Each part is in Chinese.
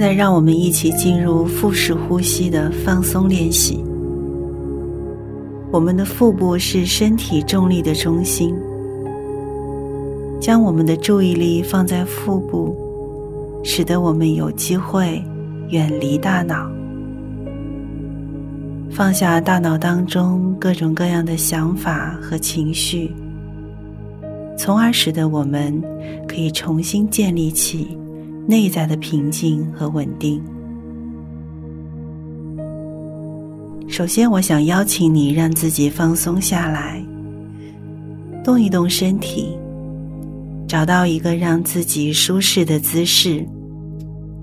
现在，让我们一起进入腹式呼吸的放松练习。我们的腹部是身体重力的中心，将我们的注意力放在腹部，使得我们有机会远离大脑，放下大脑当中各种各样的想法和情绪，从而使得我们可以重新建立起内在的平静和稳定。首先，我想邀请你让自己放松下来，动一动身体，找到一个让自己舒适的姿势。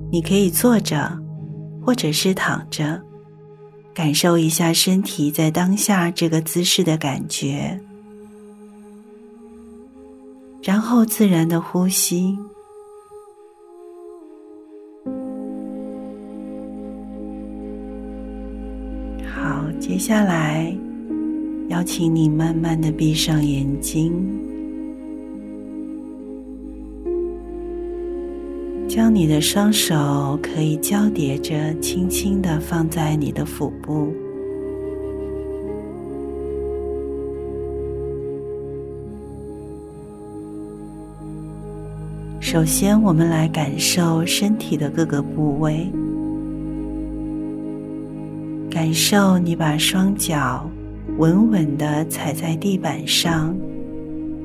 你可以坐着，或者是躺着，感受一下身体在当下这个姿势的感觉，然后自然的呼吸。接下来，邀请你慢慢的闭上眼睛，将你的双手可以交叠着，轻轻的放在你的腹部。首先，我们来感受身体的各个部位。感受你把双脚稳稳的踩在地板上，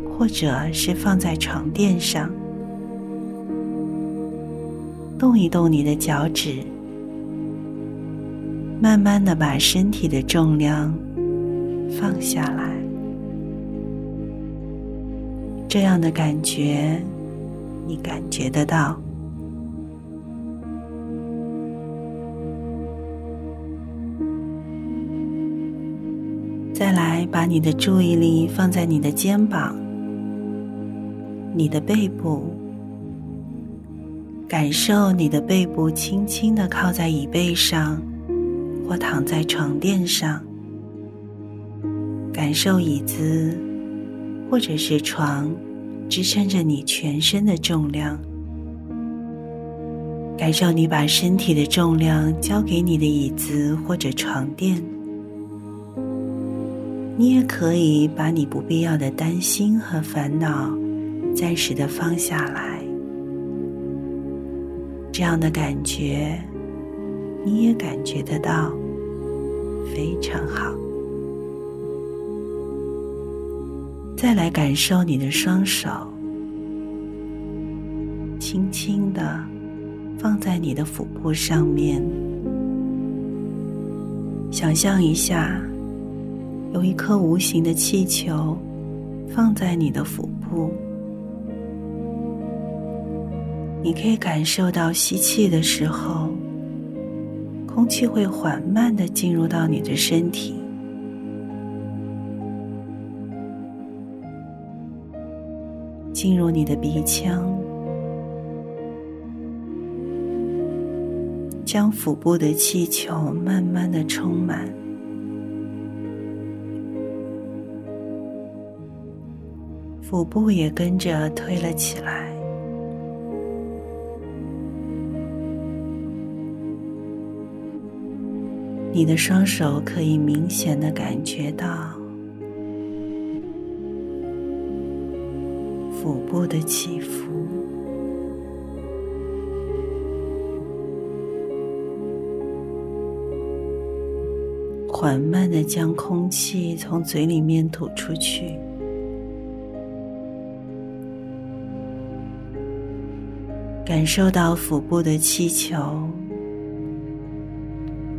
或者是放在床垫上，动一动你的脚趾，慢慢的把身体的重量放下来，这样的感觉，你感觉得到。再来，把你的注意力放在你的肩膀、你的背部，感受你的背部轻轻的靠在椅背上，或躺在床垫上，感受椅子或者是床支撑着你全身的重量，感受你把身体的重量交给你的椅子或者床垫。你也可以把你不必要的担心和烦恼暂时的放下来，这样的感觉你也感觉得到，非常好。再来感受你的双手，轻轻的放在你的腹部上面，想象一下。有一颗无形的气球放在你的腹部，你可以感受到吸气的时候，空气会缓慢的进入到你的身体，进入你的鼻腔，将腹部的气球慢慢的充满。腹部也跟着推了起来，你的双手可以明显的感觉到腹部的起伏，缓慢的将空气从嘴里面吐出去。感受到腹部的气球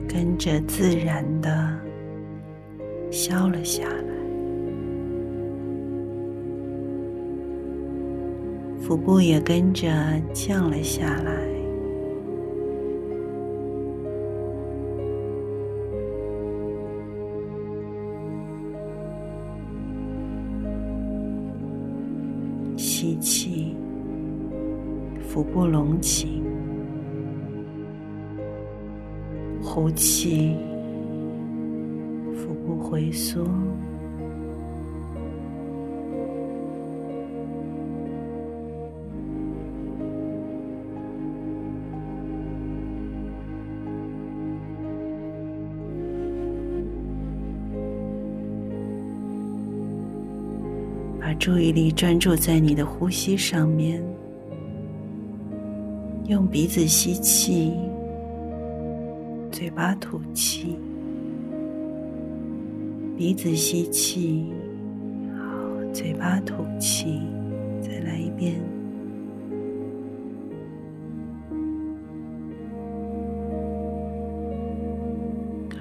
跟着自然的消了下来，腹部也跟着降了下来，吸气。腹部隆起呼气腹部回缩。把注意力专注在你的呼吸上面。用鼻子吸气，嘴巴吐气。鼻子吸气，好，嘴巴吐气，再来一遍。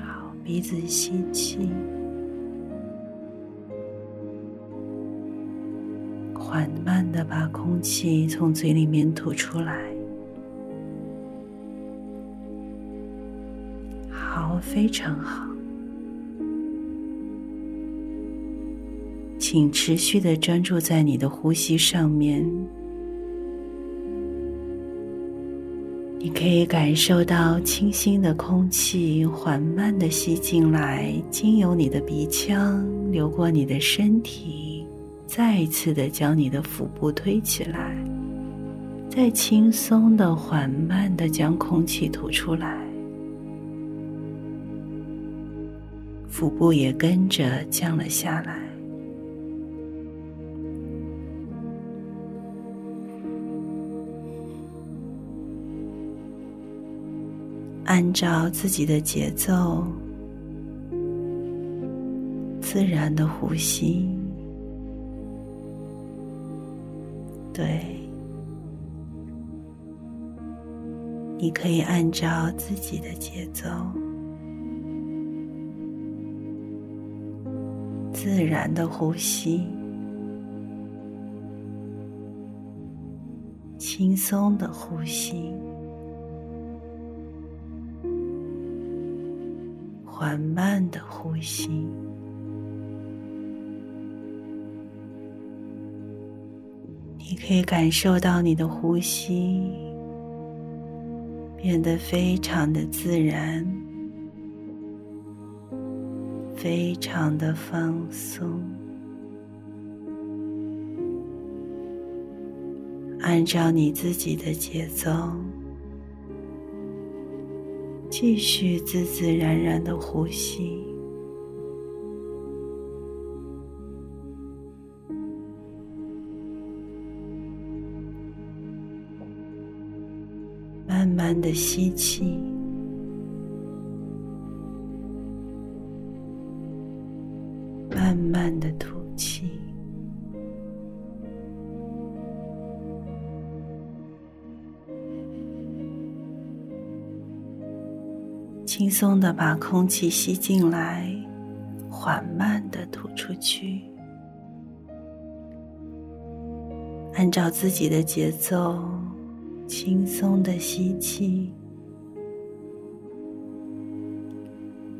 好，鼻子吸气。缓慢的把空气从嘴里面吐出来，非常好，请持续的专注在你的呼吸上面。你可以感受到清新的空气缓慢的吸进来，经由你的鼻腔流过你的身体。再一次的将你的腹部推起来，再轻松的、缓慢的将空气吐出来，腹部也跟着降了下来。按照自己的节奏，自然的呼吸。对，你可以按照自己的节奏，自然的呼吸，轻松的呼吸，缓慢的呼吸。你可以感受到你的呼吸变得非常的自然，非常的放松。按照你自己的节奏，继续自自然然的呼吸。慢慢的吸气，慢慢的吐气，轻松的把空气吸进来，缓慢的吐出去，按照自己的节奏。轻松的吸气，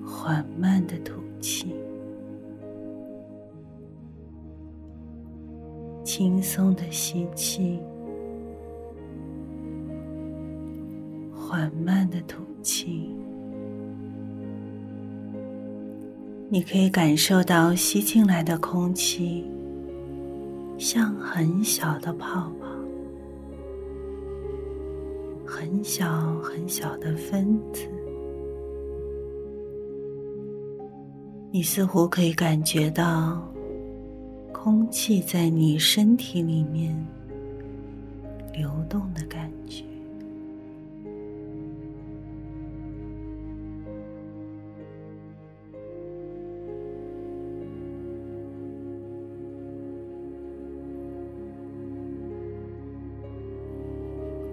缓慢的吐气，轻松的吸气，缓慢的吐气。你可以感受到吸进来的空气像很小的泡泡。很小很小的分子，你似乎可以感觉到空气在你身体里面流动的感觉。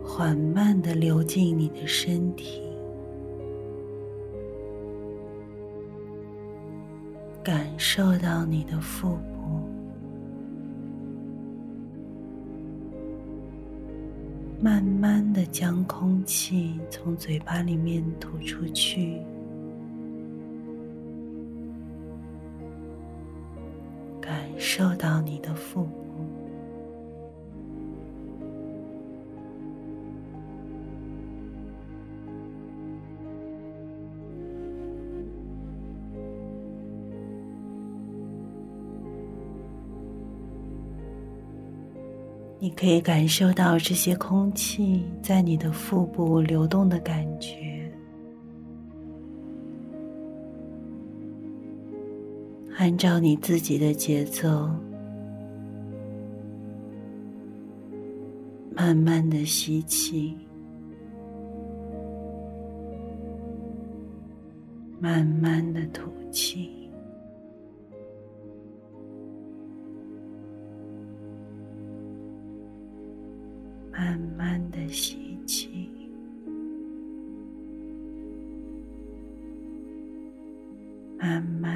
缓慢的流进你的身体，感受到你的腹部，慢慢的将空气从嘴巴里面吐出去，感受到你的腹部。你可以感受到这些空气在你的腹部流动的感觉。按照你自己的节奏慢慢的吸气慢慢的吐气。慢慢的吸气，慢慢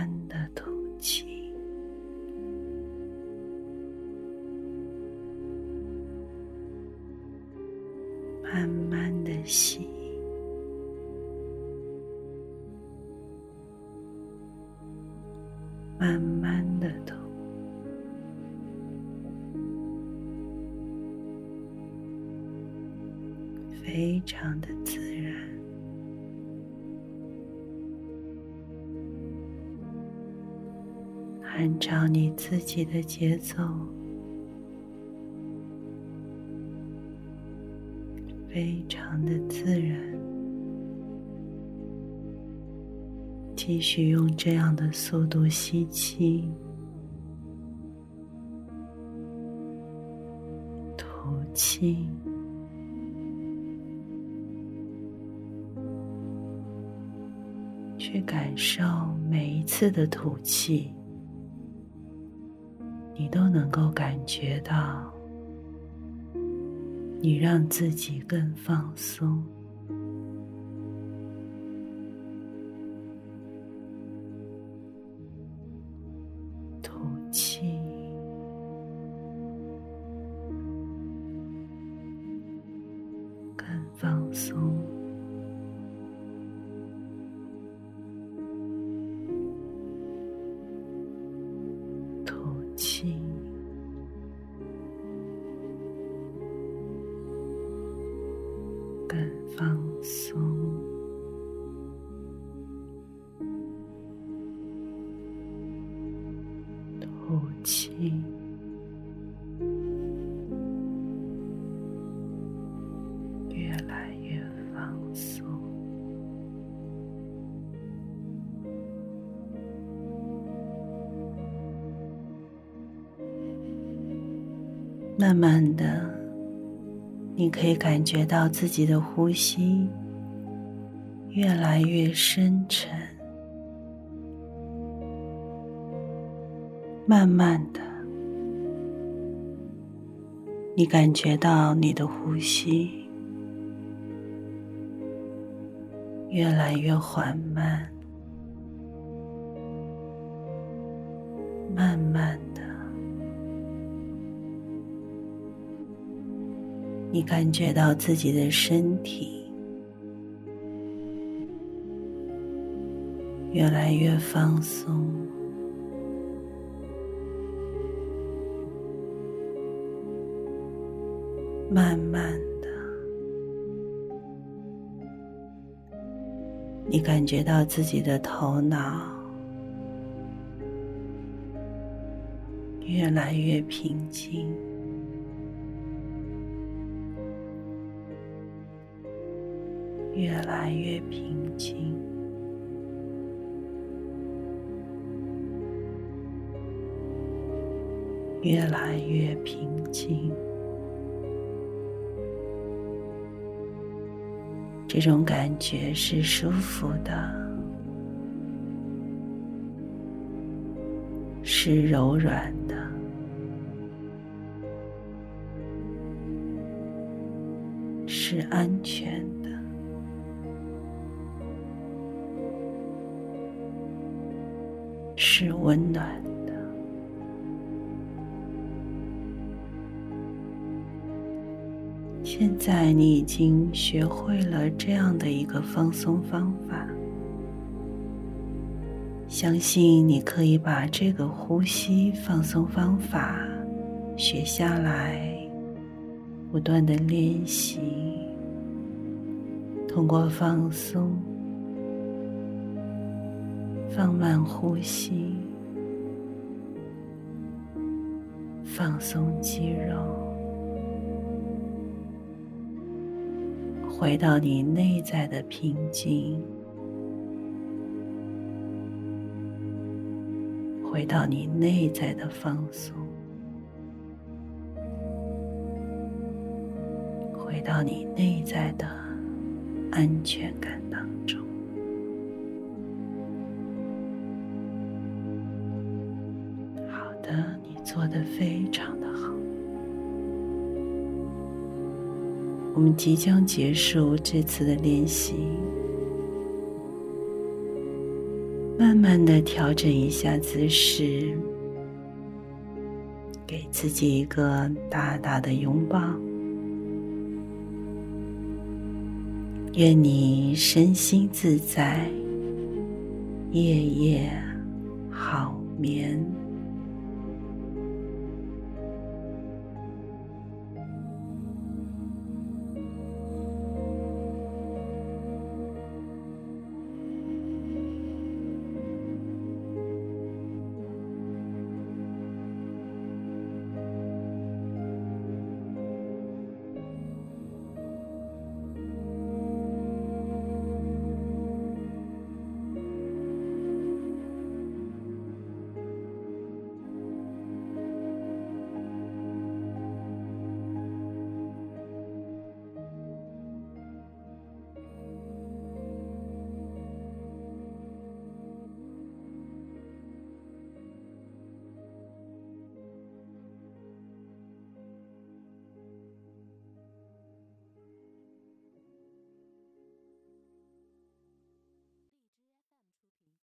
非常的自然，按照你自己的节奏，非常的自然，继续用这样的速度吸气、吐气。去感受每一次的吐气，你都能够感觉到，你让自己更放松。慢慢的，你可以感觉到自己的呼吸越来越深沉。慢慢的，你感觉到你的呼吸越来越缓慢，慢慢。你感觉到自己的身体越来越放松，慢慢的，你感觉到自己的头脑越来越平静。越来越平静，越来越平静。这种感觉是舒服的，是柔软的，是安全的。是温暖的。现在你已经学会了这样的一个放松方法，相信你可以把这个呼吸放松方法学下来，不断的练习，通过放松。放慢呼吸，放松肌肉，回到你内在的平静，回到你内在的放松。回到你内在的安全感当中。做的非常的好。我们即将结束这次的练习，慢慢的调整一下姿势。给自己一个大大的拥抱，愿你身心自在，夜夜好眠。